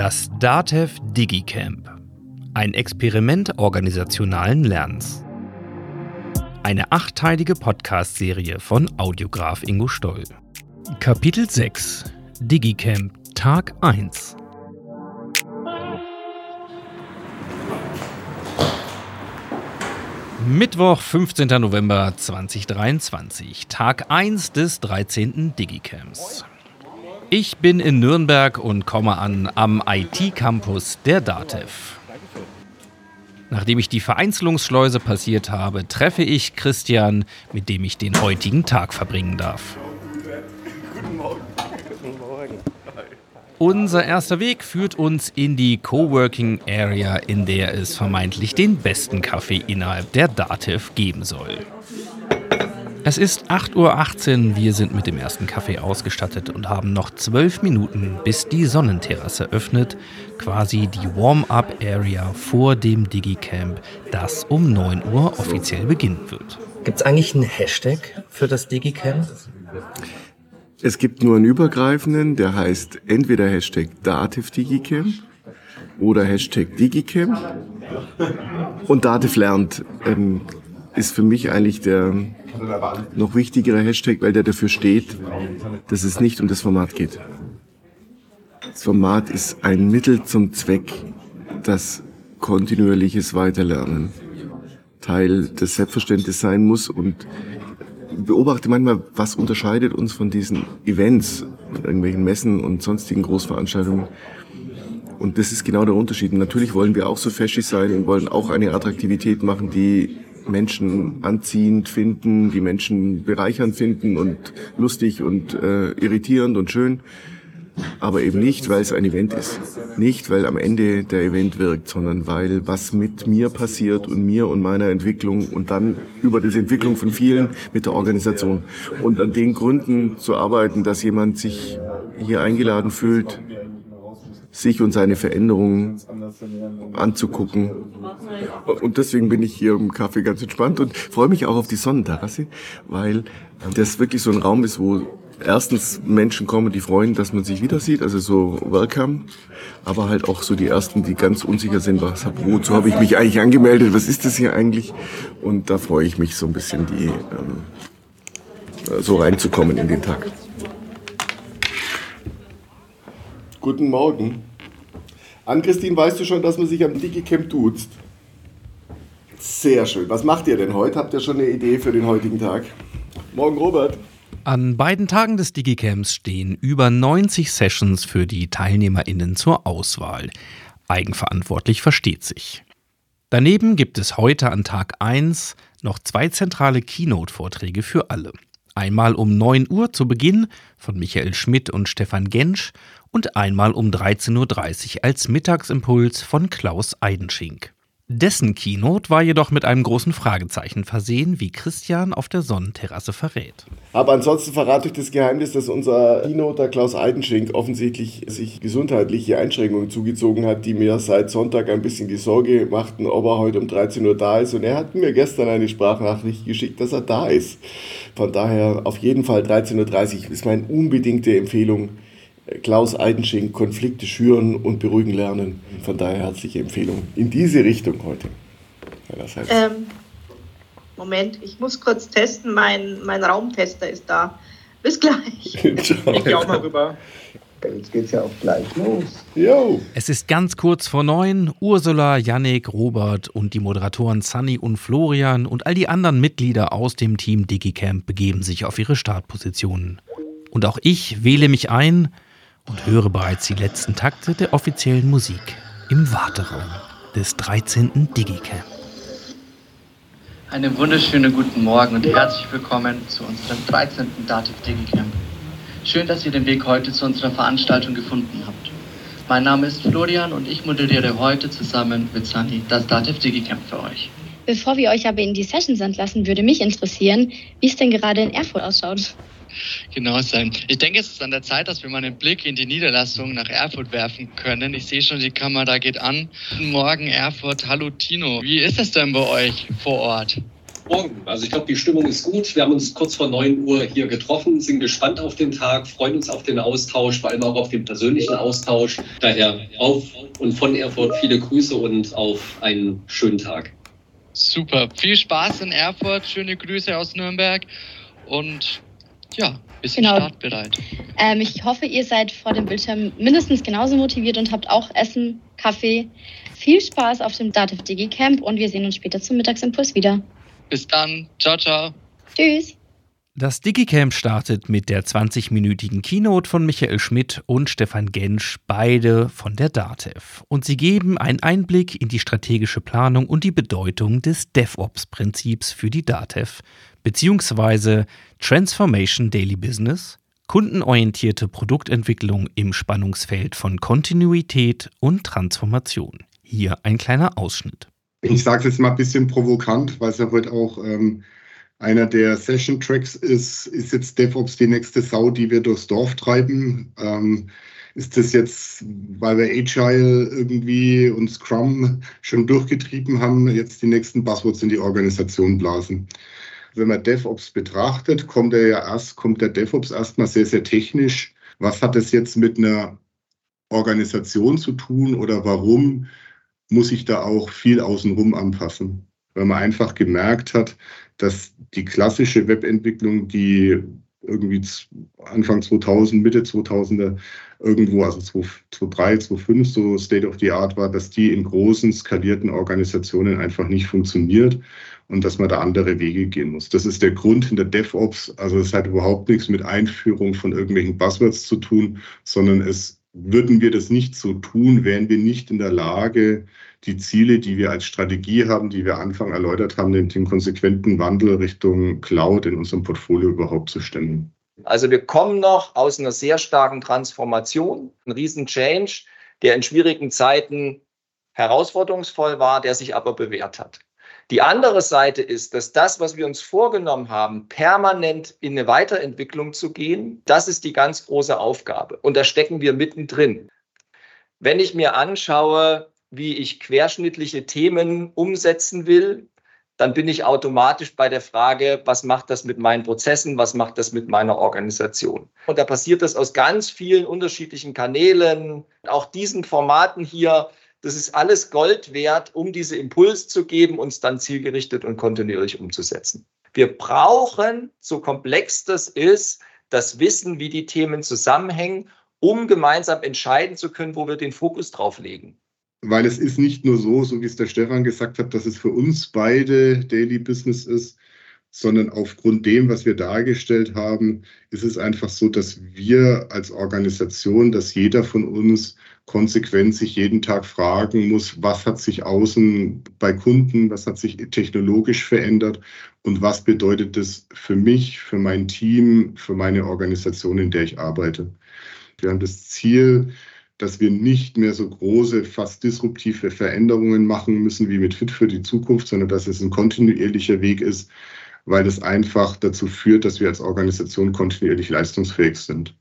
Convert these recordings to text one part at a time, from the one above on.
Das DATEV DigiCamp. Ein Experiment organisationalen Lernens. Eine achteilige Podcast-Serie von Audiograf Ingo Stoll. Kapitel 6 DigiCamp Tag 1 Mittwoch, 15. November 2023, Tag 1 des 13. Digicamps. Ich bin in Nürnberg und komme an am IT-Campus der DATEV. Nachdem ich die Vereinzelungsschleuse passiert habe, treffe ich Christian, mit dem ich den heutigen Tag verbringen darf. Guten Morgen. Guten Morgen. Unser erster Weg führt uns in die Coworking Area, in der es vermeintlich den besten Kaffee innerhalb der DATEV geben soll. Es ist 8.18 Uhr, wir sind mit dem ersten Kaffee ausgestattet und haben noch zwölf Minuten, bis die Sonnenterrasse öffnet, quasi die Warm-up-Area vor dem Digicamp, das um 9 Uhr offiziell beginnen wird. Gibt es eigentlich einen Hashtag für das Digicamp? Es gibt nur einen übergreifenden, der heißt entweder Hashtag DativDigicamp oder Hashtag Digicamp. Und Dativ lernt ähm, ist für mich eigentlich der noch wichtigere Hashtag, weil der dafür steht, dass es nicht um das Format geht. Das Format ist ein Mittel zum Zweck, dass kontinuierliches Weiterlernen Teil des Selbstverständnisses sein muss und beobachte manchmal, was unterscheidet uns von diesen Events, irgendwelchen Messen und sonstigen Großveranstaltungen. Und das ist genau der Unterschied. Natürlich wollen wir auch so feschig sein und wollen auch eine Attraktivität machen, die Menschen anziehend finden, die Menschen bereichernd finden und lustig und äh, irritierend und schön. Aber eben nicht, weil es ein Event ist. Nicht, weil am Ende der Event wirkt, sondern weil was mit mir passiert und mir und meiner Entwicklung und dann über die Entwicklung von vielen mit der Organisation. Und an den Gründen zu arbeiten, dass jemand sich hier eingeladen fühlt, sich und seine Veränderungen anzugucken. Und deswegen bin ich hier im Café ganz entspannt und freue mich auch auf die Sonnenterrasse, weil das wirklich so ein Raum ist, wo erstens Menschen kommen, die freuen, dass man sich wieder sieht, also so welcome, aber halt auch so die ersten, die ganz unsicher sind, was, wozu habe ich mich eigentlich angemeldet, was ist das hier eigentlich? Und da freue ich mich so ein bisschen, die ähm, so reinzukommen in den Tag. Guten Morgen. Ann-Christine, weißt du schon, dass man sich am Digicamp duzt? Sehr schön. Was macht ihr denn heute? Habt ihr schon eine Idee für den heutigen Tag? Morgen, Robert. An beiden Tagen des Digicamps stehen über 90 Sessions für die TeilnehmerInnen zur Auswahl. Eigenverantwortlich versteht sich. Daneben gibt es heute an Tag 1 noch zwei zentrale Keynote-Vorträge für alle. Einmal um 9 Uhr zu Beginn von Michael Schmidt und Stefan Gensch und einmal um 13.30 Uhr als Mittagsimpuls von Klaus Eidenschink. Dessen Keynote war jedoch mit einem großen Fragezeichen versehen, wie Christian auf der Sonnenterrasse verrät. Aber ansonsten verrate ich das Geheimnis, dass unser Keynoter Klaus Eidenschink offensichtlich sich gesundheitliche Einschränkungen zugezogen hat, die mir seit Sonntag ein bisschen die Sorge machten, ob er heute um 13 Uhr da ist. Und er hat mir gestern eine Sprachnachricht geschickt, dass er da ist. Von daher auf jeden Fall 13.30 Uhr ist meine unbedingte Empfehlung Klaus Eidenschink Konflikte schüren und beruhigen lernen. Von daher herzliche Empfehlung in diese Richtung heute. Ähm, Moment, ich muss kurz testen. Mein, mein Raumtester ist da. Bis gleich. ich gehe auch mal rüber. Jetzt geht's ja auch gleich los. Yo. Es ist ganz kurz vor neun. Ursula, Yannick, Robert und die Moderatoren Sunny und Florian und all die anderen Mitglieder aus dem Team DigiCamp begeben sich auf ihre Startpositionen. Und auch ich wähle mich ein und höre bereits die letzten Takte der offiziellen Musik im Warteraum des 13. Digicamp. Einen wunderschönen guten Morgen und herzlich willkommen zu unserem 13. Dativ Digicamp. Schön, dass ihr den Weg heute zu unserer Veranstaltung gefunden habt. Mein Name ist Florian und ich moderiere heute zusammen mit Sunny das Dativ Digicamp für euch. Bevor wir euch aber in die Sessions entlassen, würde mich interessieren, wie es denn gerade in Erfurt ausschaut. Genau sein. Ich denke, es ist an der Zeit, dass wir mal einen Blick in die Niederlassung nach Erfurt werfen können. Ich sehe schon, die Kamera geht an. Guten Morgen, Erfurt. Hallo, Tino. Wie ist es denn bei euch vor Ort? Morgen. Also ich glaube, die Stimmung ist gut. Wir haben uns kurz vor 9 Uhr hier getroffen, sind gespannt auf den Tag, freuen uns auf den Austausch, vor allem auch auf den persönlichen Austausch. Daher auf und von Erfurt viele Grüße und auf einen schönen Tag. Super. Viel Spaß in Erfurt. Schöne Grüße aus Nürnberg. Und ja, bisschen genau. startbereit. Ähm, ich hoffe, ihr seid vor dem Bildschirm mindestens genauso motiviert und habt auch Essen, Kaffee. Viel Spaß auf dem Dativ Digi Camp und wir sehen uns später zum Mittagsimpuls wieder. Bis dann. Ciao, ciao. Tschüss. Das DigiCamp startet mit der 20-minütigen Keynote von Michael Schmidt und Stefan Gensch, beide von der DATEV. Und sie geben einen Einblick in die strategische Planung und die Bedeutung des DevOps-Prinzips für die DATEV, beziehungsweise Transformation Daily Business, kundenorientierte Produktentwicklung im Spannungsfeld von Kontinuität und Transformation. Hier ein kleiner Ausschnitt. Ich sage es jetzt mal ein bisschen provokant, weil es ja heute auch ähm, einer der Session-Tracks ist. Ist jetzt DevOps die nächste Sau, die wir durchs Dorf treiben? Ähm, ist das jetzt, weil wir Agile irgendwie und Scrum schon durchgetrieben haben, jetzt die nächsten Buzzwords in die Organisation blasen? Wenn man DevOps betrachtet, kommt er ja erst, kommt der DevOps erstmal sehr, sehr technisch. Was hat das jetzt mit einer Organisation zu tun oder warum muss ich da auch viel außenrum anpassen, weil man einfach gemerkt hat, dass die klassische Webentwicklung, die irgendwie Anfang 2000, Mitte 2000er irgendwo, also 2003, 2005 so State of the Art war, dass die in großen, skalierten Organisationen einfach nicht funktioniert und dass man da andere Wege gehen muss. Das ist der Grund hinter DevOps. Also es hat überhaupt nichts mit Einführung von irgendwelchen Buzzwords zu tun, sondern es würden wir das nicht so tun, wären wir nicht in der Lage, die Ziele, die wir als Strategie haben, die wir Anfang erläutert haben, den, den konsequenten Wandel Richtung Cloud in unserem Portfolio überhaupt zu stemmen. Also wir kommen noch aus einer sehr starken Transformation, ein riesen Change, der in schwierigen Zeiten herausforderungsvoll war, der sich aber bewährt hat. Die andere Seite ist, dass das, was wir uns vorgenommen haben, permanent in eine Weiterentwicklung zu gehen, das ist die ganz große Aufgabe. Und da stecken wir mittendrin. Wenn ich mir anschaue, wie ich querschnittliche Themen umsetzen will, dann bin ich automatisch bei der Frage, was macht das mit meinen Prozessen, was macht das mit meiner Organisation. Und da passiert das aus ganz vielen unterschiedlichen Kanälen, auch diesen Formaten hier das ist alles Gold wert, um diese Impuls zu geben, uns dann zielgerichtet und kontinuierlich umzusetzen. Wir brauchen, so komplex das ist, das Wissen, wie die Themen zusammenhängen, um gemeinsam entscheiden zu können, wo wir den Fokus drauf legen. Weil es ist nicht nur so, so wie es der Stefan gesagt hat, dass es für uns beide Daily Business ist, sondern aufgrund dem, was wir dargestellt haben, ist es einfach so, dass wir als Organisation, dass jeder von uns konsequent sich jeden Tag fragen muss, was hat sich außen bei Kunden, was hat sich technologisch verändert und was bedeutet das für mich, für mein Team, für meine Organisation, in der ich arbeite. Wir haben das Ziel, dass wir nicht mehr so große, fast disruptive Veränderungen machen müssen wie mit Fit für die Zukunft, sondern dass es ein kontinuierlicher Weg ist, weil das einfach dazu führt, dass wir als Organisation kontinuierlich leistungsfähig sind.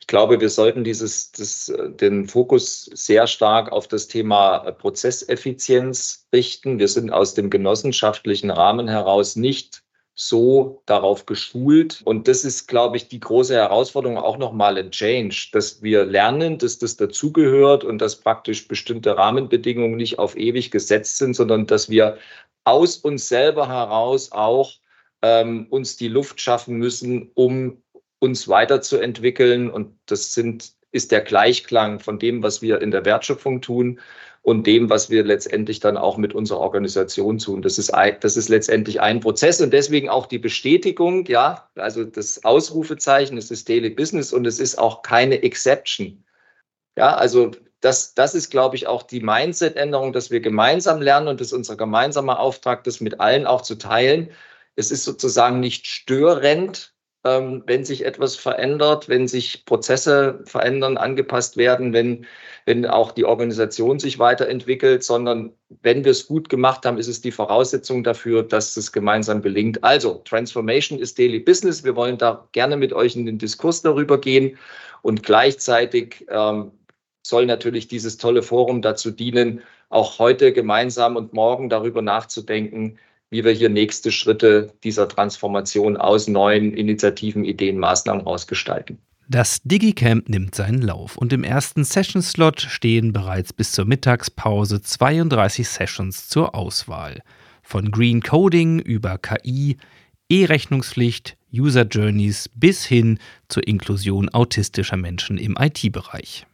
Ich glaube, wir sollten dieses, das, den Fokus sehr stark auf das Thema Prozesseffizienz richten. Wir sind aus dem genossenschaftlichen Rahmen heraus nicht so darauf geschult. Und das ist, glaube ich, die große Herausforderung, auch nochmal ein Change, dass wir lernen, dass das dazugehört und dass praktisch bestimmte Rahmenbedingungen nicht auf ewig gesetzt sind, sondern dass wir aus uns selber heraus auch ähm, uns die Luft schaffen müssen, um uns weiterzuentwickeln. Und das sind, ist der Gleichklang von dem, was wir in der Wertschöpfung tun und dem, was wir letztendlich dann auch mit unserer Organisation tun. Das ist, das ist letztendlich ein Prozess und deswegen auch die Bestätigung, ja, also das Ausrufezeichen, es ist Daily Business und es ist auch keine Exception. Ja, also das, das ist, glaube ich, auch die Mindset-Änderung, dass wir gemeinsam lernen und das ist unser gemeinsamer Auftrag, das mit allen auch zu teilen es ist sozusagen nicht störend, ähm, wenn sich etwas verändert, wenn sich Prozesse verändern, angepasst werden, wenn, wenn auch die Organisation sich weiterentwickelt, sondern wenn wir es gut gemacht haben, ist es die Voraussetzung dafür, dass es gemeinsam gelingt. Also, Transformation ist Daily Business. Wir wollen da gerne mit euch in den Diskurs darüber gehen und gleichzeitig ähm, soll natürlich dieses tolle Forum dazu dienen, auch heute gemeinsam und morgen darüber nachzudenken, wie wir hier nächste Schritte dieser Transformation aus neuen Initiativen, Ideen, Maßnahmen ausgestalten. Das Digicamp nimmt seinen Lauf und im ersten Session-Slot stehen bereits bis zur Mittagspause 32 Sessions zur Auswahl. Von Green Coding über KI, E-Rechnungspflicht, User Journeys bis hin zur Inklusion autistischer Menschen im IT-Bereich.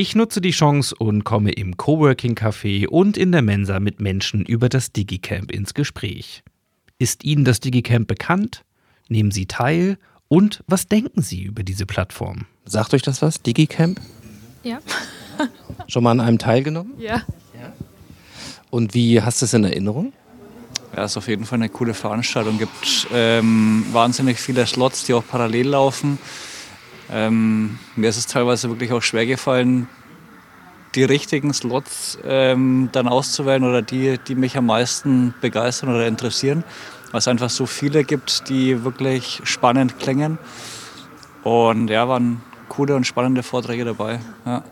Ich nutze die Chance und komme im Coworking Café und in der Mensa mit Menschen über das Digicamp ins Gespräch. Ist Ihnen das Digicamp bekannt? Nehmen Sie teil und was denken Sie über diese Plattform? Sagt euch das was, DigiCamp? Ja. Schon mal an einem teilgenommen? Ja. Und wie hast du es in Erinnerung? Ja, es ist auf jeden Fall eine coole Veranstaltung. Es gibt ähm, wahnsinnig viele Slots, die auch parallel laufen. Ähm, mir ist es teilweise wirklich auch schwer gefallen, die richtigen Slots ähm, dann auszuwählen oder die, die mich am meisten begeistern oder interessieren weil es einfach so viele gibt, die wirklich spannend klingen. Und ja, waren coole und spannende Vorträge dabei. Ja.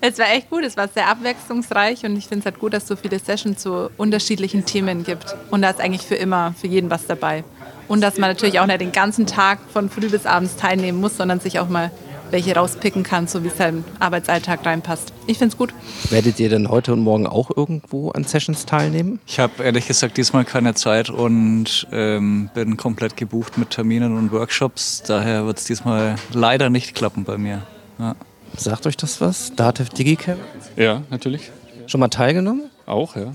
Es war echt gut, es war sehr abwechslungsreich und ich finde es halt gut, dass es so viele Sessions zu unterschiedlichen Themen gibt. Und da ist eigentlich für immer, für jeden was dabei. Und dass man natürlich auch nicht den ganzen Tag von früh bis abends teilnehmen muss, sondern sich auch mal welche rauspicken kann, so wie es seinem Arbeitsalltag reinpasst. Ich finde es gut. Werdet ihr denn heute und morgen auch irgendwo an Sessions teilnehmen? Ich habe ehrlich gesagt diesmal keine Zeit und ähm, bin komplett gebucht mit Terminen und Workshops. Daher wird es diesmal leider nicht klappen bei mir. Ja. Sagt euch das was? Dativ Digicamp? Ja, natürlich. Schon mal teilgenommen? Auch, ja.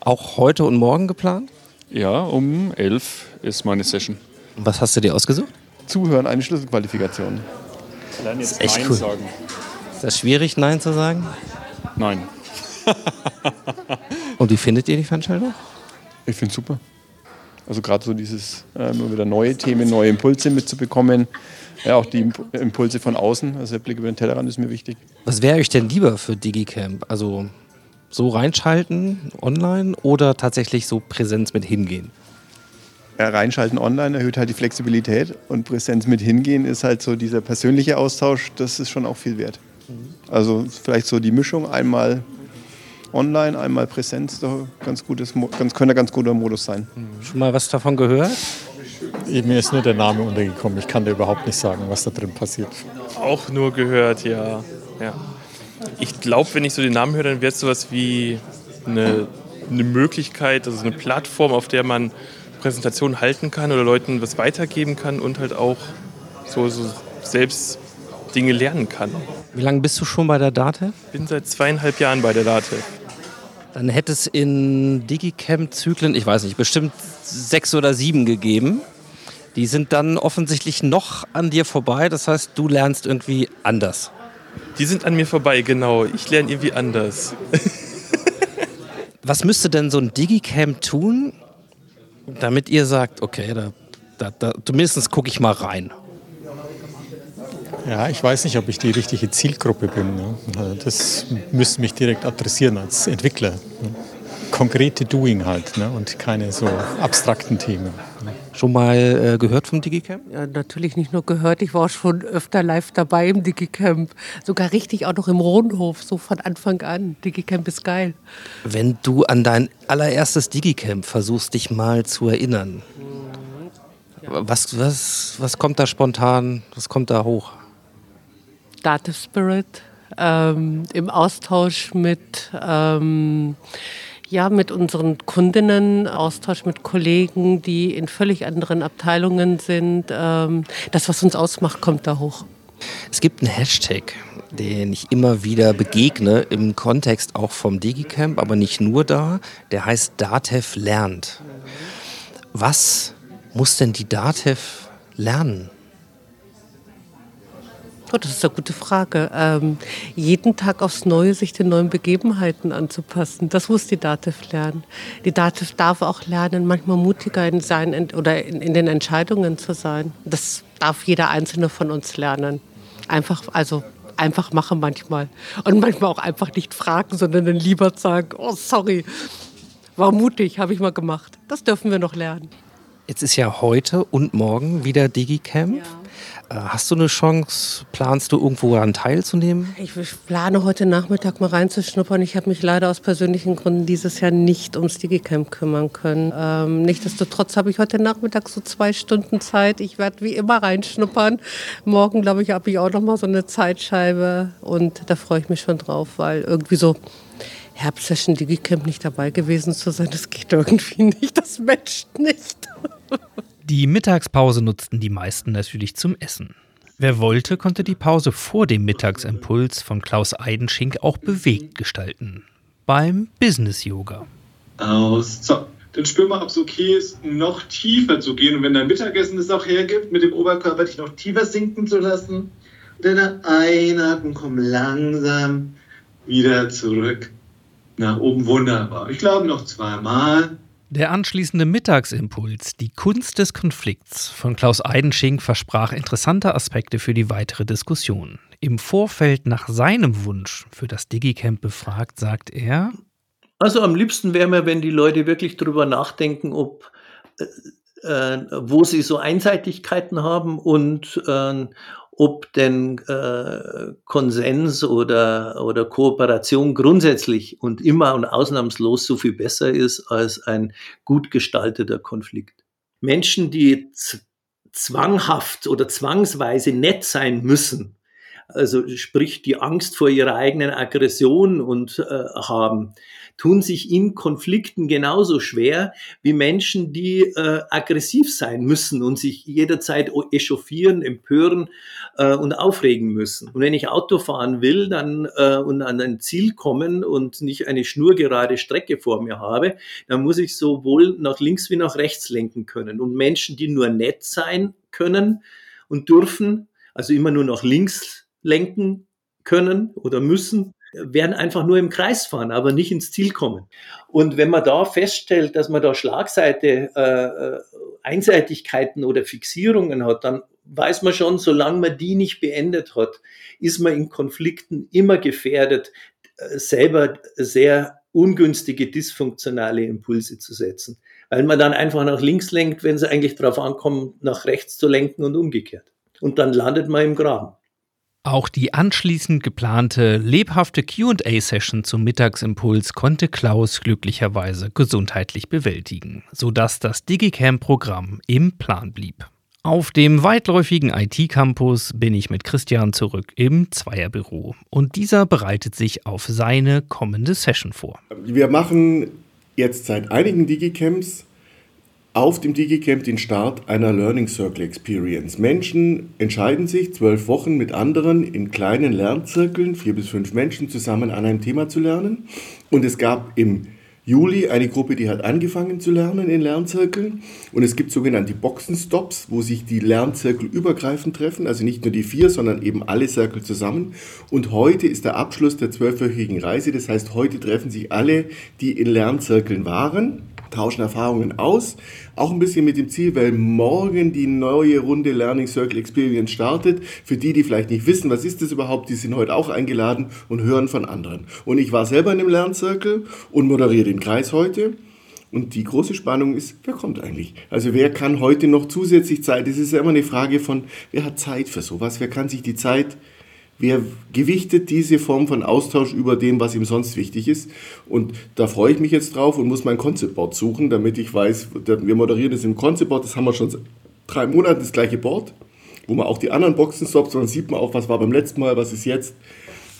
Auch heute und morgen geplant? Ja, um elf ist meine Session. Und was hast du dir ausgesucht? Zuhören, eine Schlüsselqualifikation. Dann jetzt das ist echt Nein cool. sagen. Ist das schwierig, Nein zu sagen? Nein. Und wie findet ihr die Veranstaltung? Ich finde es super. Also gerade so dieses äh, immer wieder neue Themen, neue Impulse mitzubekommen. Ja, auch die Impulse von außen, also der Blick über den Tellerrand ist mir wichtig. Was wäre euch denn lieber für DigiCamp? Also so reinschalten online oder tatsächlich so Präsenz mit hingehen? ja, reinschalten online erhöht halt die Flexibilität und Präsenz mit hingehen ist halt so dieser persönliche Austausch, das ist schon auch viel wert. Also vielleicht so die Mischung, einmal online, einmal Präsenz, doch ganz gutes, ganz, könnte ein ganz guter Modus sein. Schon mal was davon gehört? Mir ist nur der Name untergekommen. Ich kann dir überhaupt nicht sagen, was da drin passiert. Auch nur gehört, ja. ja. Ich glaube, wenn ich so den Namen höre, dann wäre es sowas wie eine, eine Möglichkeit, also eine Plattform, auf der man Präsentation halten kann oder Leuten was weitergeben kann und halt auch so, so selbst Dinge lernen kann. Wie lange bist du schon bei der Date? Bin seit zweieinhalb Jahren bei der Date. Dann hätte es in Digicamp-Zyklen, ich weiß nicht, bestimmt sechs oder sieben gegeben. Die sind dann offensichtlich noch an dir vorbei. Das heißt, du lernst irgendwie anders. Die sind an mir vorbei, genau. Ich lerne irgendwie anders. Was müsste denn so ein Digicamp tun, damit ihr sagt, okay, da, da, da zumindest gucke ich mal rein. Ja, ich weiß nicht, ob ich die richtige Zielgruppe bin. Ne? Das müsste mich direkt adressieren als Entwickler. Ne? Konkrete Doing halt ne? und keine so abstrakten Themen. Schon mal äh, gehört vom Digicamp? Ja, natürlich nicht nur gehört, ich war schon öfter live dabei im Digicamp. Sogar richtig auch noch im Rundhof, so von Anfang an. Digicamp ist geil. Wenn du an dein allererstes Digicamp versuchst, dich mal zu erinnern, ja. was, was, was kommt da spontan, was kommt da hoch? Data Spirit, ähm, im Austausch mit... Ähm, ja, mit unseren Kundinnen, Austausch mit Kollegen, die in völlig anderen Abteilungen sind. Ähm, das, was uns ausmacht, kommt da hoch. Es gibt einen Hashtag, den ich immer wieder begegne, im Kontext auch vom Digicamp, aber nicht nur da. Der heißt DATEV lernt. Was muss denn die DATEV lernen? Oh, das ist eine gute Frage. Ähm, jeden Tag aufs Neue sich den neuen Begebenheiten anzupassen. Das muss die DATEV lernen. Die DATEV darf auch lernen, manchmal mutiger in sein oder in, in, den Entscheidungen zu sein. Das darf jeder Einzelne von uns lernen. Einfach, also einfach machen manchmal. Und manchmal auch einfach nicht fragen, sondern dann lieber sagen, oh sorry, war mutig, habe ich mal gemacht. Das dürfen wir noch lernen. Jetzt ist ja heute und morgen wieder Digicamp. Ja. Äh, hast du eine Chance, planst du irgendwo daran teilzunehmen? Ich plane heute Nachmittag mal reinzuschnuppern. Ich habe mich leider aus persönlichen Gründen dieses Jahr nicht ums Digicamp kümmern können. Ähm, nichtsdestotrotz habe ich heute Nachmittag so zwei Stunden Zeit. Ich werde wie immer reinschnuppern. Morgen, glaube ich, habe ich auch noch mal so eine Zeitscheibe und da freue ich mich schon drauf, weil irgendwie so Herbstsession Digicamp nicht dabei gewesen zu sein, das geht irgendwie nicht, das matcht nicht. Die Mittagspause nutzten die meisten natürlich zum Essen. Wer wollte, konnte die Pause vor dem Mittagsimpuls von Klaus Eidenschink auch bewegt gestalten. Beim Business Yoga. Aus. So, dann spür mal, ob es okay ist, noch tiefer zu gehen. Und wenn dein Mittagessen es auch hergibt, mit dem Oberkörper dich noch tiefer sinken zu lassen. Dann einatmen, komm langsam wieder zurück nach oben wunderbar. Ich glaube noch zweimal. Der anschließende Mittagsimpuls, die Kunst des Konflikts von Klaus Eidenschink versprach interessante Aspekte für die weitere Diskussion. Im Vorfeld nach seinem Wunsch für das Digicamp befragt, sagt er: Also am liebsten wäre mir, wenn die Leute wirklich darüber nachdenken, ob äh, äh wo sie so Einseitigkeiten haben und äh, ob denn äh, Konsens oder, oder Kooperation grundsätzlich und immer und ausnahmslos so viel besser ist als ein gut gestalteter Konflikt. Menschen, die zwanghaft oder zwangsweise nett sein müssen, also sprich die Angst vor ihrer eigenen Aggression und äh, haben, tun sich in Konflikten genauso schwer wie Menschen, die äh, aggressiv sein müssen und sich jederzeit echauffieren, empören äh, und aufregen müssen. Und wenn ich Auto fahren will dann, äh, und an ein Ziel kommen und nicht eine schnurgerade Strecke vor mir habe, dann muss ich sowohl nach links wie nach rechts lenken können. Und Menschen, die nur nett sein können und dürfen, also immer nur nach links lenken können oder müssen, werden einfach nur im Kreis fahren, aber nicht ins Ziel kommen. Und wenn man da feststellt, dass man da Schlagseite, äh, äh, Einseitigkeiten oder Fixierungen hat, dann weiß man schon, solange man die nicht beendet hat, ist man in Konflikten immer gefährdet, äh, selber sehr ungünstige, dysfunktionale Impulse zu setzen, weil man dann einfach nach links lenkt, wenn es eigentlich darauf ankommt, nach rechts zu lenken und umgekehrt. Und dann landet man im Graben. Auch die anschließend geplante lebhafte QA-Session zum Mittagsimpuls konnte Klaus glücklicherweise gesundheitlich bewältigen, sodass das Digicamp-Programm im Plan blieb. Auf dem weitläufigen IT-Campus bin ich mit Christian zurück im Zweierbüro und dieser bereitet sich auf seine kommende Session vor. Wir machen jetzt seit einigen Digicamps auf dem DigiCamp den Start einer Learning Circle Experience. Menschen entscheiden sich, zwölf Wochen mit anderen in kleinen Lernzirkeln, vier bis fünf Menschen zusammen an einem Thema zu lernen. Und es gab im Juli eine Gruppe, die hat angefangen zu lernen in Lernzirkeln. Und es gibt sogenannte Boxenstops, wo sich die Lernzirkel übergreifend treffen. Also nicht nur die vier, sondern eben alle Zirkel zusammen. Und heute ist der Abschluss der zwölfwöchigen Reise. Das heißt, heute treffen sich alle, die in Lernzirkeln waren tauschen Erfahrungen aus. Auch ein bisschen mit dem Ziel, weil morgen die neue Runde Learning Circle Experience startet. Für die, die vielleicht nicht wissen, was ist das überhaupt, die sind heute auch eingeladen und hören von anderen. Und ich war selber in einem Lerncircle und moderiere den Kreis heute. Und die große Spannung ist, wer kommt eigentlich? Also wer kann heute noch zusätzlich Zeit? Das ist ja immer eine Frage von, wer hat Zeit für sowas? Wer kann sich die Zeit Wer gewichtet diese Form von Austausch über dem, was ihm sonst wichtig ist? Und da freue ich mich jetzt drauf und muss mein Concept-Board suchen, damit ich weiß, wir moderieren das im Concept-Board, das haben wir schon drei Monaten, das gleiche Board, wo man auch die anderen Boxen stoppt, sondern sieht man auch, was war beim letzten Mal, was ist jetzt.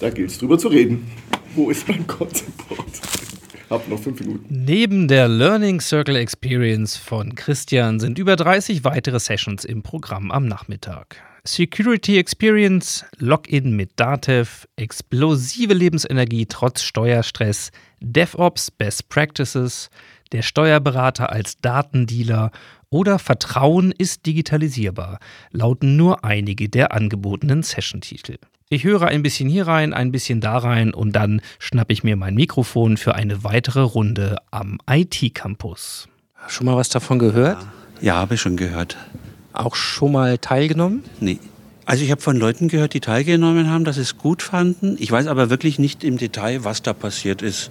Da gilt es drüber zu reden. Wo ist mein Concept-Board? Hab noch fünf Minuten. Neben der Learning Circle Experience von Christian sind über 30 weitere Sessions im Programm am Nachmittag. Security Experience, Login mit Datev, explosive Lebensenergie trotz Steuerstress, DevOps Best Practices, der Steuerberater als Datendealer oder Vertrauen ist digitalisierbar, lauten nur einige der angebotenen Session-Titel. Ich höre ein bisschen hier rein, ein bisschen da rein und dann schnappe ich mir mein Mikrofon für eine weitere Runde am IT-Campus. Schon mal was davon gehört? Ja, habe ich schon gehört auch schon mal teilgenommen? Nee. Also ich habe von Leuten gehört, die teilgenommen haben, dass sie es gut fanden. Ich weiß aber wirklich nicht im Detail, was da passiert ist.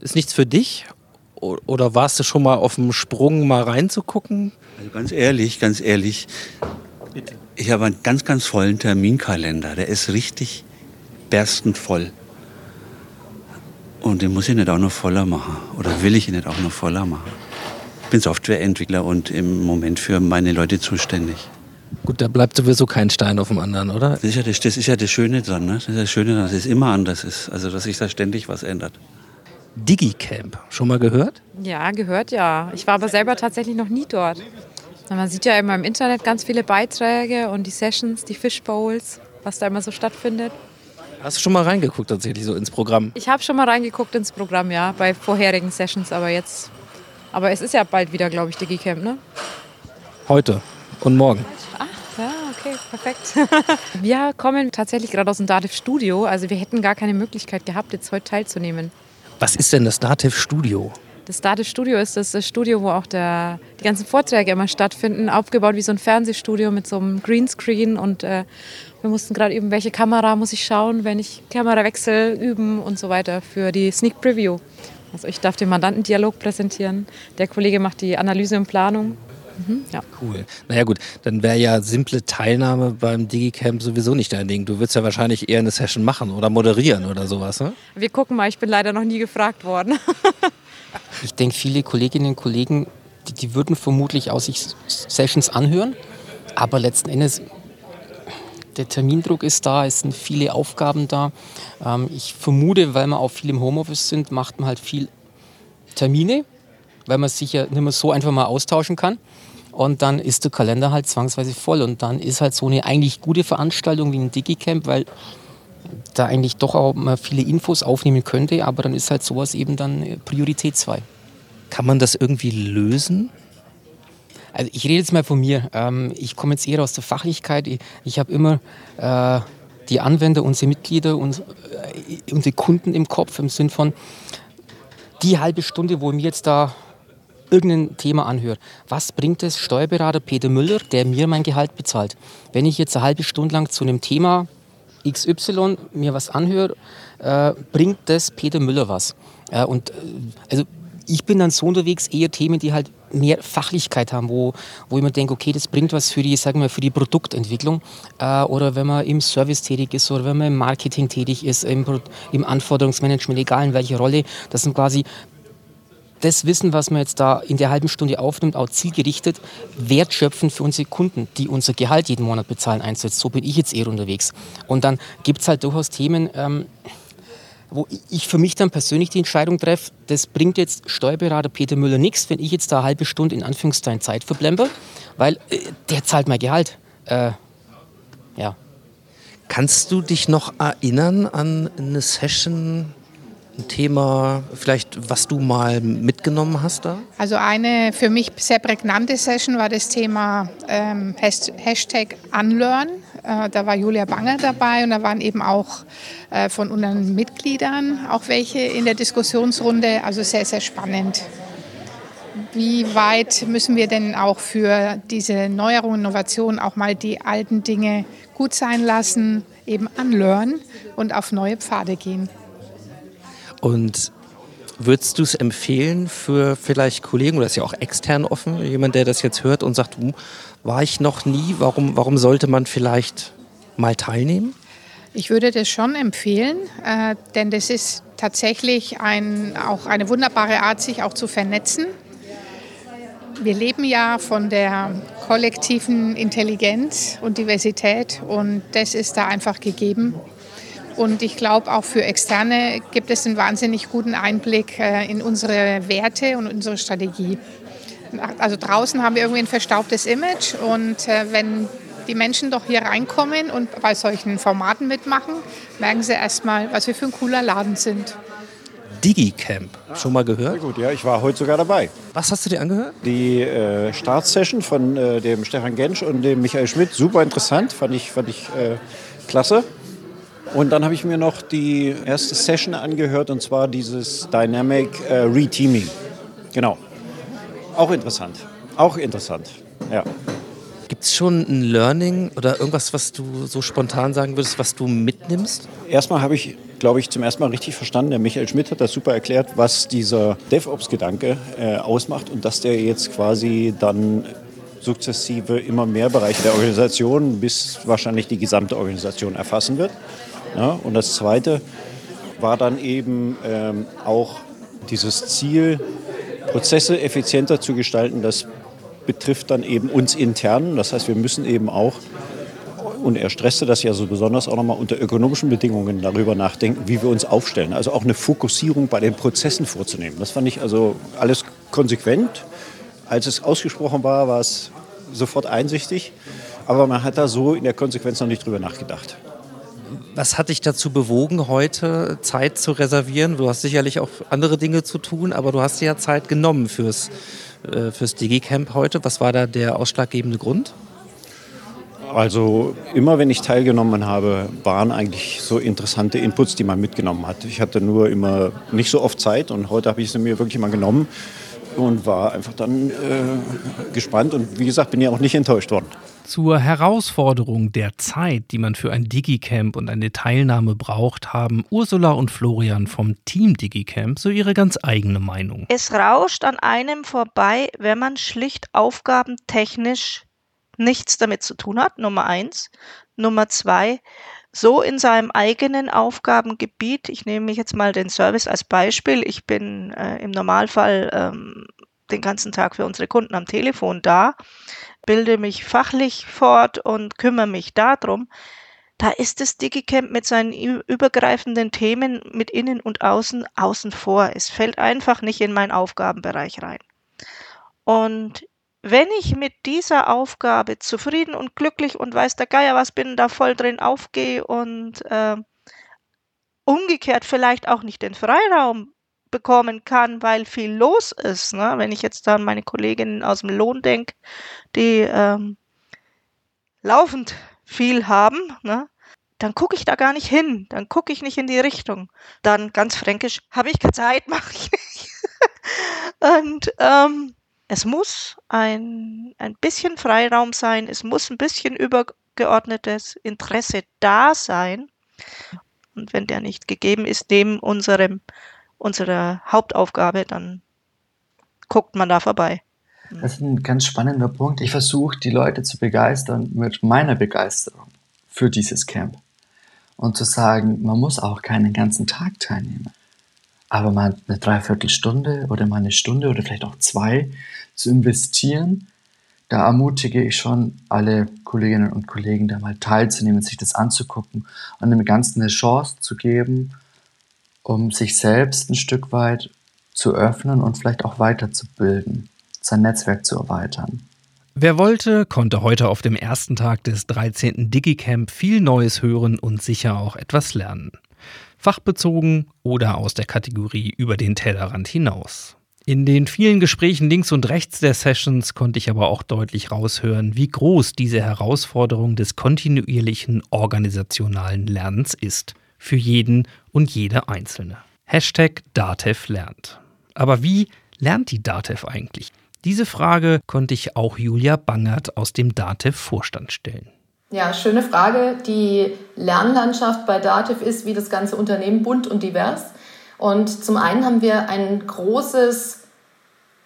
Ist nichts für dich? Oder warst du schon mal auf dem Sprung, mal reinzugucken? Also ganz ehrlich, ganz ehrlich. Bitte. Ich habe einen ganz, ganz vollen Terminkalender. Der ist richtig berstend voll. Und den muss ich nicht auch noch voller machen. Oder will ich ihn nicht auch noch voller machen. Ich bin Softwareentwickler und im Moment für meine Leute zuständig. Gut, da bleibt sowieso kein Stein auf dem anderen, oder? Das ist ja das, das, ist ja das Schöne dran. Ne? Das ist das Schöne daran, dass es immer anders ist. Also, dass sich da ständig was ändert. Digicamp, schon mal gehört? Ja, gehört ja. Ich war aber selber tatsächlich noch nie dort. Man sieht ja immer im Internet ganz viele Beiträge und die Sessions, die Fishbowls, was da immer so stattfindet. Hast du schon mal reingeguckt tatsächlich so ins Programm? Ich habe schon mal reingeguckt ins Programm, ja, bei vorherigen Sessions, aber jetzt. Aber es ist ja bald wieder, glaube ich, Digicamp, ne? Heute und morgen. Ja, okay, perfekt. wir kommen tatsächlich gerade aus dem Dativ Studio, also wir hätten gar keine Möglichkeit gehabt, jetzt heute teilzunehmen. Was ist denn das Dativ Studio? Das Dativ Studio ist das Studio, wo auch der, die ganzen Vorträge immer stattfinden, aufgebaut wie so ein Fernsehstudio mit so einem Greenscreen und äh, wir mussten gerade üben, welche Kamera muss ich schauen, wenn ich Kamerawechsel üben und so weiter für die Sneak Preview. Also ich darf den Mandantendialog präsentieren, der Kollege macht die Analyse und Planung Mhm, ja. Cool. Naja gut, dann wäre ja simple Teilnahme beim Digicamp sowieso nicht dein Ding. Du würdest ja wahrscheinlich eher eine Session machen oder moderieren oder sowas, ne? Wir gucken mal, ich bin leider noch nie gefragt worden. ich denke, viele Kolleginnen und Kollegen, die, die würden vermutlich auch sich Sessions anhören, aber letzten Endes der Termindruck ist da, es sind viele Aufgaben da. Ähm, ich vermute, weil wir auch viel im Homeoffice sind, macht man halt viel Termine, weil man sich ja nicht mehr so einfach mal austauschen kann. Und dann ist der Kalender halt zwangsweise voll. Und dann ist halt so eine eigentlich gute Veranstaltung wie ein Digicamp, weil da eigentlich doch auch mal viele Infos aufnehmen könnte, aber dann ist halt sowas eben dann Priorität 2. Kann man das irgendwie lösen? Also ich rede jetzt mal von mir. Ähm, ich komme jetzt eher aus der Fachlichkeit. Ich, habe immer äh, die Anwender, unsere Mitglieder und äh, unsere Kunden im Kopf im Sinn von die halbe Stunde, wo wir jetzt da irgendein Thema anhöre. Was bringt es Steuerberater Peter Müller, der mir mein Gehalt bezahlt? Wenn ich jetzt eine halbe Stunde lang zu einem Thema XY mir was anhöre, äh, bringt das Peter Müller was? Äh, und äh, also ich bin dann so unterwegs, eher Themen, die halt mehr Fachlichkeit haben, wo, wo ich mir denke, okay, das bringt was für die, sagen wir, für die Produktentwicklung. Äh, oder wenn man im Service tätig ist oder wenn man im Marketing tätig ist, im, im Anforderungsmanagement, egal in welcher Rolle. Das sind quasi das Wissen, was man jetzt da in der halben Stunde aufnimmt, auch zielgerichtet wertschöpfen für unsere Kunden, die unser Gehalt jeden Monat bezahlen, einsetzt. So bin ich jetzt eher unterwegs. Und dann gibt es halt durchaus Themen, ähm, wo ich für mich dann persönlich die Entscheidung treffe, das bringt jetzt Steuerberater Peter Müller nichts, wenn ich jetzt da eine halbe Stunde in Anführungszeichen Zeit verblembe, weil äh, der zahlt mein Gehalt. Äh, ja. Kannst du dich noch erinnern an eine Session ein Thema, vielleicht was du mal mitgenommen hast da? Also eine für mich sehr prägnante Session war das Thema ähm, Hashtag Unlearn. Äh, da war Julia Banger dabei und da waren eben auch äh, von unseren Mitgliedern auch welche in der Diskussionsrunde. Also sehr, sehr spannend. Wie weit müssen wir denn auch für diese Neuerungen, Innovationen auch mal die alten Dinge gut sein lassen, eben unlearn und auf neue Pfade gehen? Und würdest du es empfehlen für vielleicht Kollegen, oder ist ja auch extern offen, jemand, der das jetzt hört und sagt, hm, war ich noch nie, warum, warum sollte man vielleicht mal teilnehmen? Ich würde das schon empfehlen, äh, denn das ist tatsächlich ein, auch eine wunderbare Art, sich auch zu vernetzen. Wir leben ja von der kollektiven Intelligenz und Diversität und das ist da einfach gegeben. Und ich glaube, auch für Externe gibt es einen wahnsinnig guten Einblick äh, in unsere Werte und unsere Strategie. Also draußen haben wir irgendwie ein verstaubtes Image und äh, wenn die Menschen doch hier reinkommen und bei solchen Formaten mitmachen, merken sie erstmal, was wir für ein cooler Laden sind. Digicamp, schon mal gehört? Sehr gut, ja, ich war heute sogar dabei. Was hast du dir angehört? Die äh, Startsession von äh, dem Stefan Gensch und dem Michael Schmidt, super interessant, fand ich, fand ich äh, klasse. Und dann habe ich mir noch die erste Session angehört und zwar dieses Dynamic äh, Reteaming. Genau. Auch interessant. Auch interessant. Ja. Gibt es schon ein Learning oder irgendwas, was du so spontan sagen würdest, was du mitnimmst? Erstmal habe ich, glaube ich, zum ersten Mal richtig verstanden. Der Michael Schmidt hat das super erklärt, was dieser DevOps-Gedanke äh, ausmacht und dass der jetzt quasi dann sukzessive immer mehr Bereiche der Organisation, bis wahrscheinlich die gesamte Organisation erfassen wird. Ja, und das Zweite war dann eben ähm, auch dieses Ziel, Prozesse effizienter zu gestalten. Das betrifft dann eben uns intern. Das heißt, wir müssen eben auch und er stresste das ja so besonders auch nochmal unter ökonomischen Bedingungen darüber nachdenken, wie wir uns aufstellen. Also auch eine Fokussierung bei den Prozessen vorzunehmen. Das fand ich also alles konsequent. Als es ausgesprochen war, war es sofort einsichtig. Aber man hat da so in der Konsequenz noch nicht drüber nachgedacht. Was hat dich dazu bewogen, heute Zeit zu reservieren? Du hast sicherlich auch andere Dinge zu tun, aber du hast dir ja Zeit genommen fürs, äh, fürs Digicamp heute. Was war da der ausschlaggebende Grund? Also immer wenn ich teilgenommen habe, waren eigentlich so interessante Inputs, die man mitgenommen hat. Ich hatte nur immer nicht so oft Zeit und heute habe ich sie mir wirklich mal genommen und war einfach dann äh, gespannt und wie gesagt, bin ja auch nicht enttäuscht worden. Zur Herausforderung der Zeit, die man für ein Digicamp und eine Teilnahme braucht, haben Ursula und Florian vom Team Digicamp so ihre ganz eigene Meinung. Es rauscht an einem vorbei, wenn man schlicht aufgabentechnisch nichts damit zu tun hat, Nummer eins. Nummer zwei, so in seinem eigenen Aufgabengebiet, ich nehme mich jetzt mal den Service als Beispiel, ich bin äh, im Normalfall ähm, den ganzen Tag für unsere Kunden am Telefon da, bilde mich fachlich fort und kümmere mich darum. Da ist das Digicamp mit seinen übergreifenden Themen mit innen und außen außen vor. Es fällt einfach nicht in meinen Aufgabenbereich rein. Und wenn ich mit dieser Aufgabe zufrieden und glücklich und weiß der Geier was bin, da voll drin aufgehe und äh, umgekehrt vielleicht auch nicht den Freiraum bekommen kann, weil viel los ist. Ne? Wenn ich jetzt an meine Kolleginnen aus dem Lohn denke, die ähm, laufend viel haben, ne? dann gucke ich da gar nicht hin, dann gucke ich nicht in die Richtung. Dann ganz fränkisch, habe ich keine Zeit, mache ich nicht. und ähm, es muss ein, ein bisschen Freiraum sein, es muss ein bisschen übergeordnetes Interesse da sein. Und wenn der nicht gegeben ist, neben unserem, unserer Hauptaufgabe, dann guckt man da vorbei. Das ist ein ganz spannender Punkt. Ich versuche, die Leute zu begeistern mit meiner Begeisterung für dieses Camp. Und zu sagen, man muss auch keinen ganzen Tag teilnehmen. Aber mal eine Dreiviertelstunde oder mal eine Stunde oder vielleicht auch zwei zu investieren, da ermutige ich schon alle Kolleginnen und Kollegen, da mal teilzunehmen, sich das anzugucken und dem Ganzen eine Chance zu geben, um sich selbst ein Stück weit zu öffnen und vielleicht auch weiterzubilden, sein Netzwerk zu erweitern. Wer wollte, konnte heute auf dem ersten Tag des 13. Digicamp viel Neues hören und sicher auch etwas lernen fachbezogen oder aus der Kategorie über den Tellerrand hinaus. In den vielen Gesprächen links und rechts der Sessions konnte ich aber auch deutlich raushören, wie groß diese Herausforderung des kontinuierlichen organisationalen Lernens ist. Für jeden und jede Einzelne. Hashtag Datev lernt. Aber wie lernt die Datev eigentlich? Diese Frage konnte ich auch Julia Bangert aus dem Datev-Vorstand stellen. Ja, schöne Frage. Die Lernlandschaft bei Dativ ist wie das ganze Unternehmen bunt und divers. Und zum einen haben wir ein großes,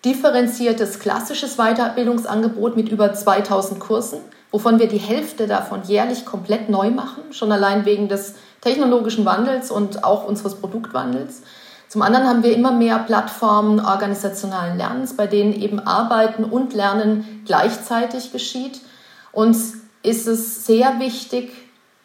differenziertes, klassisches Weiterbildungsangebot mit über 2000 Kursen, wovon wir die Hälfte davon jährlich komplett neu machen, schon allein wegen des technologischen Wandels und auch unseres Produktwandels. Zum anderen haben wir immer mehr Plattformen organisationalen Lernens, bei denen eben Arbeiten und Lernen gleichzeitig geschieht. Und ist es sehr wichtig,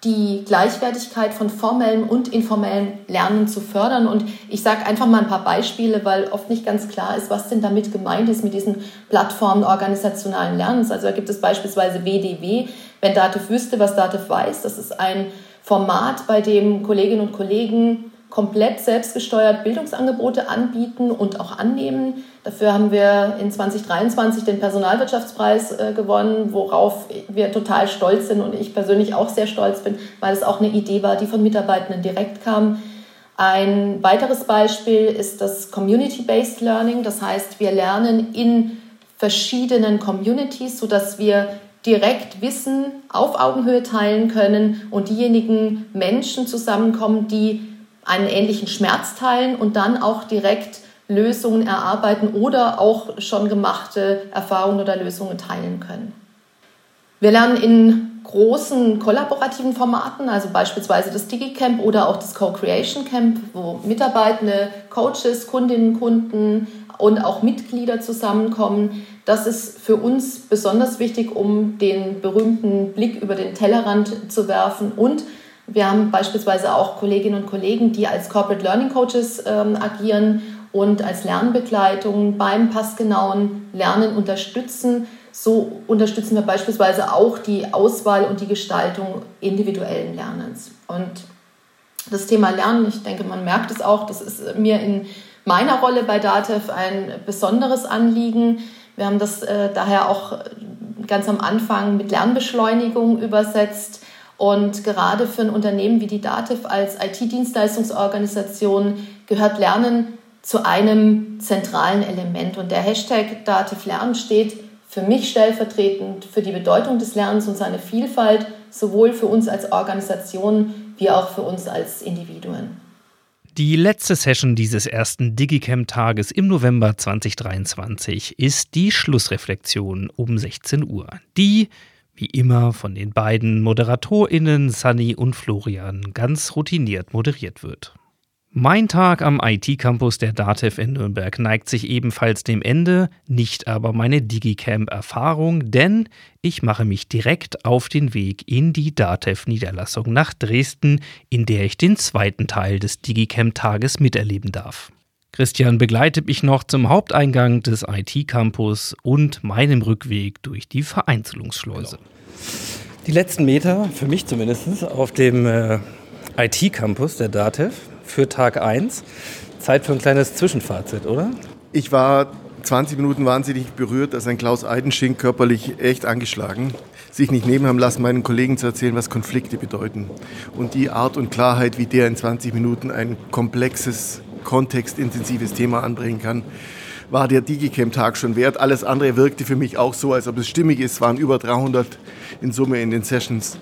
die Gleichwertigkeit von formellem und informellem Lernen zu fördern. Und ich sage einfach mal ein paar Beispiele, weil oft nicht ganz klar ist, was denn damit gemeint ist mit diesen Plattformen organisationalen Lernens. Also da gibt es beispielsweise WDW, wenn Dativ wüsste, was Dativ weiß. Das ist ein Format, bei dem Kolleginnen und Kollegen komplett selbstgesteuert Bildungsangebote anbieten und auch annehmen. Dafür haben wir in 2023 den Personalwirtschaftspreis äh, gewonnen, worauf wir total stolz sind und ich persönlich auch sehr stolz bin, weil es auch eine Idee war, die von Mitarbeitenden direkt kam. Ein weiteres Beispiel ist das Community-Based Learning. Das heißt, wir lernen in verschiedenen Communities, sodass wir direkt Wissen auf Augenhöhe teilen können und diejenigen Menschen zusammenkommen, die einen ähnlichen Schmerz teilen und dann auch direkt Lösungen erarbeiten oder auch schon gemachte Erfahrungen oder Lösungen teilen können. Wir lernen in großen kollaborativen Formaten, also beispielsweise das DigiCamp oder auch das Co-Creation Camp, wo Mitarbeitende, Coaches, Kundinnen, Kunden und auch Mitglieder zusammenkommen. Das ist für uns besonders wichtig, um den berühmten Blick über den Tellerrand zu werfen. Und wir haben beispielsweise auch Kolleginnen und Kollegen, die als Corporate Learning Coaches ähm, agieren und als Lernbegleitung beim passgenauen Lernen unterstützen. So unterstützen wir beispielsweise auch die Auswahl und die Gestaltung individuellen Lernens. Und das Thema Lernen, ich denke, man merkt es auch, das ist mir in meiner Rolle bei DATEV ein besonderes Anliegen. Wir haben das äh, daher auch ganz am Anfang mit Lernbeschleunigung übersetzt. Und gerade für ein Unternehmen wie die DATEV als IT-Dienstleistungsorganisation gehört Lernen zu einem zentralen Element. Und der Hashtag DATEV Lernen steht für mich stellvertretend für die Bedeutung des Lernens und seine Vielfalt, sowohl für uns als Organisation wie auch für uns als Individuen. Die letzte Session dieses ersten Digicamp-Tages im November 2023 ist die Schlussreflexion um 16 Uhr. Die, wie immer, von den beiden ModeratorInnen Sunny und Florian ganz routiniert moderiert wird. Mein Tag am IT-Campus der DATEV in Nürnberg neigt sich ebenfalls dem Ende, nicht aber meine Digicamp-Erfahrung, denn ich mache mich direkt auf den Weg in die DATEV-Niederlassung nach Dresden, in der ich den zweiten Teil des Digicamp-Tages miterleben darf. Christian begleitet mich noch zum Haupteingang des IT-Campus und meinem Rückweg durch die Vereinzelungsschleuse. Die letzten Meter, für mich zumindest, auf dem äh, IT-Campus der DATEV für Tag 1. Zeit für ein kleines Zwischenfazit, oder? Ich war 20 Minuten wahnsinnig berührt, dass ein Klaus Eidenschink körperlich echt angeschlagen sich nicht nehmen haben lassen, meinen Kollegen zu erzählen, was Konflikte bedeuten. Und die Art und Klarheit, wie der in 20 Minuten ein komplexes, kontextintensives Thema anbringen kann, war der Digicam-Tag schon wert. Alles andere wirkte für mich auch so, als ob es stimmig ist. Es waren über 300 in Summe in den Sessions.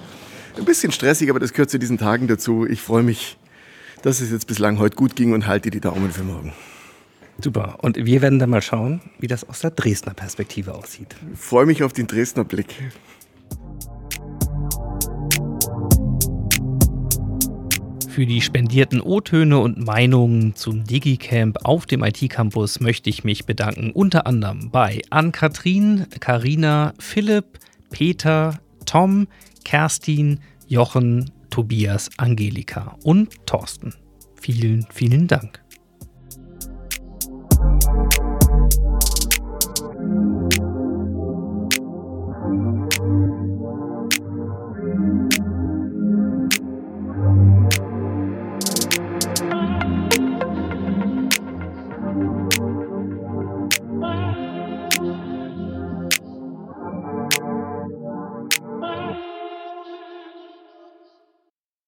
Ein bisschen stressig, aber das gehört zu diesen Tagen dazu. Ich freue mich dass es jetzt bislang heute gut ging und halte die Daumen für morgen. Super. Und wir werden dann mal schauen, wie das aus der Dresdner Perspektive aussieht. Ich freue mich auf den Dresdner Blick. Für die spendierten O-Töne und Meinungen zum Digicamp auf dem IT-Campus möchte ich mich bedanken, unter anderem bei Ann-Kathrin, Karina, Philipp, Peter, Tom, Kerstin, Jochen, Tobias, Angelika und Thorsten. Vielen, vielen Dank.